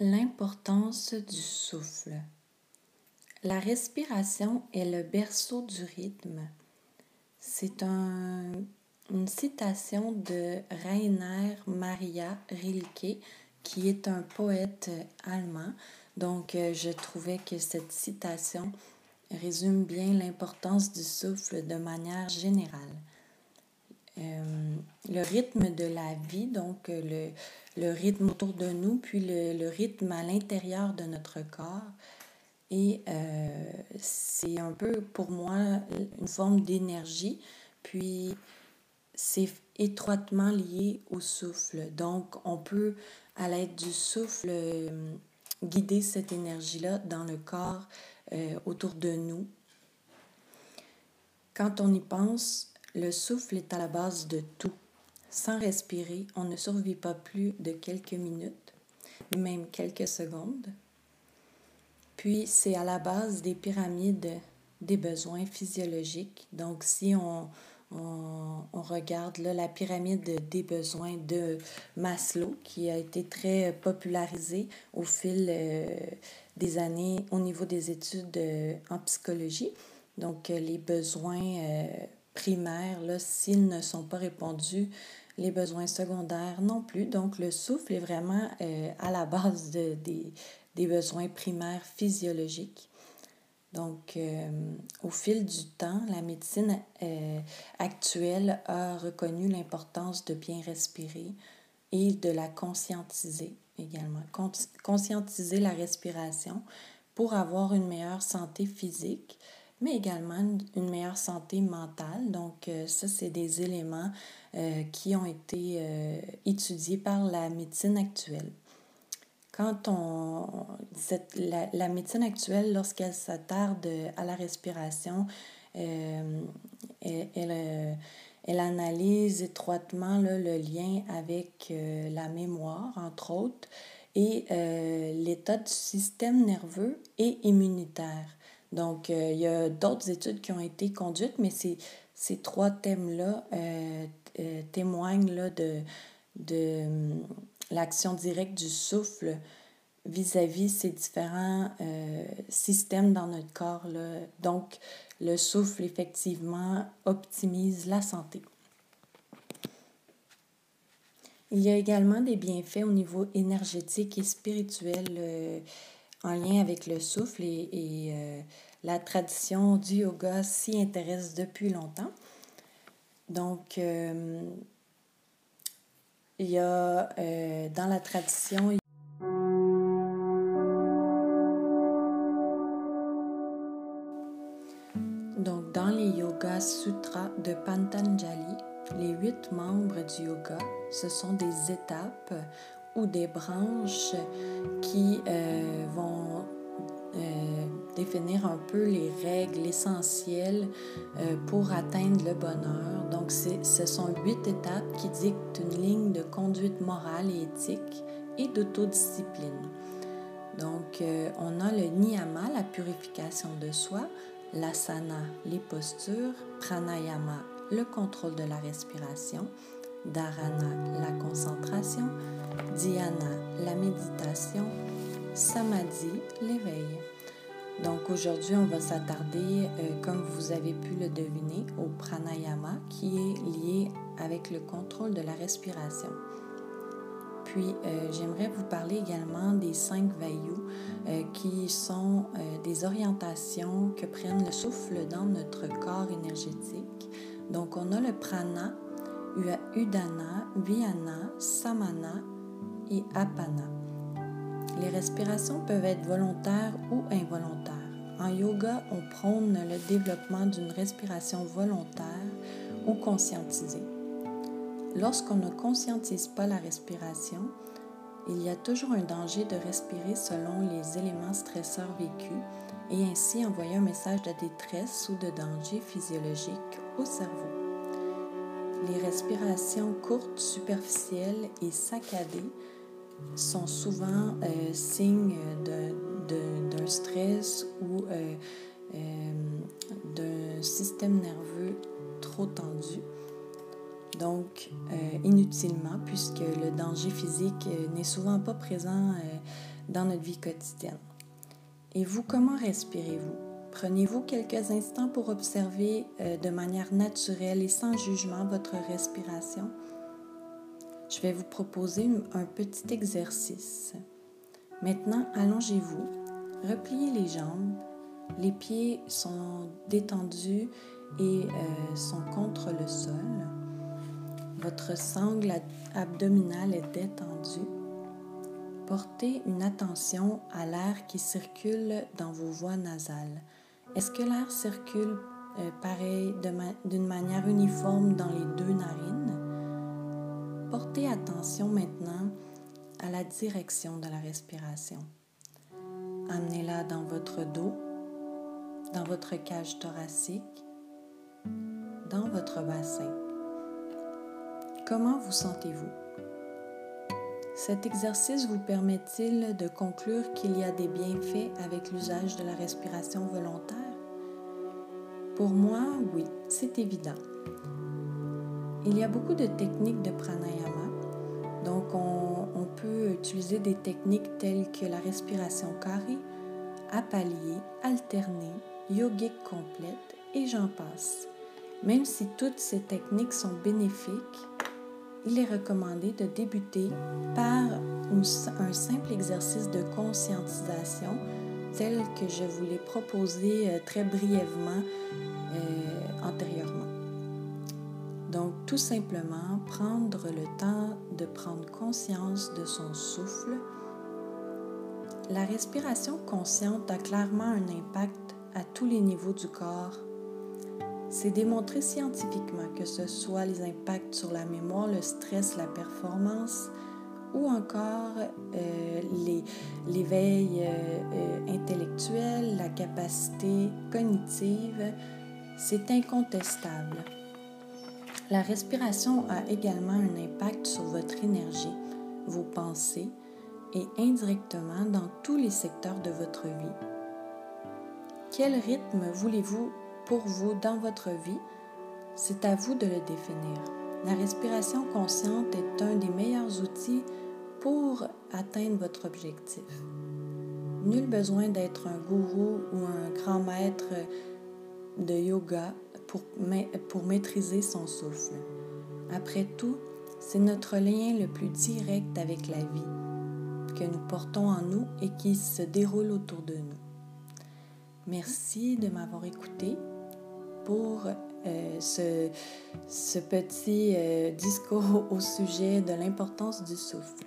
L'importance du souffle. La respiration est le berceau du rythme. C'est une citation de Rainer Maria Rilke, qui est un poète allemand. Donc, euh, je trouvais que cette citation résume bien l'importance du souffle de manière générale. Euh, le rythme de la vie, donc le, le, rythme autour de nous, puis le, le rythme à l'intérieur de notre corps. Et euh, c'est un peu pour moi une forme d'énergie, puis c'est étroitement lié au souffle. Donc on peut, à l'aide du souffle, euh, guider cette énergie-là dans le corps autour de nous. Quand on y pense, le souffle est à la base de tout. Sans respirer, on ne survit pas plus de quelques minutes, même quelques secondes. Puis c'est à la base des pyramides des besoins physiologiques. Donc si on, on, regarde la pyramide des besoins de Maslow, qui a été très popularisée au fil euh, des années au niveau des études euh, en psychologie. Donc euh, les besoins primaires, s'ils ne sont pas répondus, les besoins secondaires non plus. Donc, le souffle est vraiment euh, à la base de, des, des, besoins primaires physiologiques. Donc, euh, au fil du temps, la médecine euh, actuelle a reconnu l'importance de bien respirer et de la conscientiser également. Conscientiser la respiration pour avoir une meilleure santé physique, mais également une meilleure santé mentale. Donc, euh, ça, c'est des éléments euh, qui ont été euh, étudiés par la médecine actuelle. Quand on. Cette, la, la, médecine actuelle, lorsqu'elle s'attarde à la respiration, elle, elle, elle, analyse étroitement là, le lien avec la mémoire, entre autres, et l'état du système nerveux et immunitaire. Donc, euh, il y a d'autres études qui ont été conduites, mais ces, ces trois thèmes-là euh, euh, témoignent là, de, de hum, l'action directe du souffle vis-à-vis ces différents systèmes dans notre corps. Là. Donc, le souffle, effectivement, optimise la santé. Il y a également des bienfaits au niveau énergétique et spirituel en lien avec le souffle et, euh, la tradition du yoga s'y intéresse depuis longtemps. Donc, euh, il y a euh, dans la tradition, donc dans les Yoga Sutras de Pantanjali, les huit membres du yoga, ce sont des étapes ou des branches qui euh, vont euh, définir un peu les règles essentielles euh, pour atteindre le bonheur. Donc, ce sont huit étapes qui dictent une ligne de conduite morale et éthique et d'autodiscipline. Donc, on a le niyama, la purification de soi, l'asana, les postures, pranayama, le contrôle de la respiration, dharana, la concentration, dhyana, la méditation, samadhi, l'éveil. Donc aujourd'hui, on va s'attarder, euh, comme vous avez pu le deviner, au pranayama qui est lié avec le contrôle de la respiration. Puis, euh, j'aimerais vous parler également des cinq vayus euh, qui sont des orientations que prennent le souffle dans notre corps énergétique. Donc, on a le prana, Udana, Vyana, Samana et Apana. Les respirations peuvent être volontaires ou involontaires. En yoga, on prône le développement d'une respiration volontaire ou conscientisée. Lorsqu'on ne conscientise pas la respiration, il y a toujours un danger de respirer selon les éléments stresseurs vécus et ainsi envoyer un message de détresse ou de danger physiologique au cerveau. Les respirations courtes, superficielles et saccadées sont souvent euh, signes d'un stress ou euh, euh, d'un système nerveux trop tendu. Donc, inutilement, puisque le danger physique n'est souvent pas présent dans notre vie quotidienne. Et vous, comment respirez-vous? Prenez-vous quelques instants pour observer euh, de manière naturelle et sans jugement votre respiration. Je vais vous proposer un petit exercice. Maintenant, allongez-vous, repliez les jambes, les pieds sont détendus et euh, sont contre le sol. Votre sangle abdominale est détendue. Portez une attention à l'air qui circule dans vos voies nasales. Est-ce que l'air circule euh, pareil d'une manière uniforme dans les deux narines? Portez attention maintenant à la direction de la respiration. Amenez-la dans votre dos, dans votre cage thoracique, dans votre bassin. Comment vous sentez-vous? Cet exercice vous permet-il de conclure qu'il y a des bienfaits avec l'usage de la respiration volontaire? Pour moi, oui, c'est évident. Il y a beaucoup de techniques de pranayama. Donc, on, peut utiliser des techniques telles que la respiration carrée, à palier, alternée, yogique complète et j'en passe. Même si toutes ces techniques sont bénéfiques, il est recommandé de débuter par un simple exercice de conscientisation tel que je vous l'ai proposé euh, très brièvement euh, antérieurement. Donc tout simplement prendre le temps de prendre conscience de son souffle. La respiration consciente a clairement un impact à tous les niveaux du corps c'est démontré scientifiquement que ce soit les impacts sur la mémoire, le stress, la performance ou encore euh, l'éveil euh, euh, intellectuel, la capacité cognitive, c'est incontestable. La respiration a également un impact sur votre énergie, vos pensées et indirectement dans tous les secteurs de votre vie. Quel rythme voulez-vous pour vous dans votre vie, c'est à vous de le définir. La respiration consciente est un des meilleurs outils pour atteindre votre objectif. Nul besoin d'être un gourou ou un grand maître de yoga pour, maîtriser son souffle. Après tout, c'est notre lien le plus direct avec la vie que nous portons en nous et qui se déroule autour de nous. Merci de m'avoir écouté pour euh, ce, petit euh, discours au sujet de l'importance du souffle.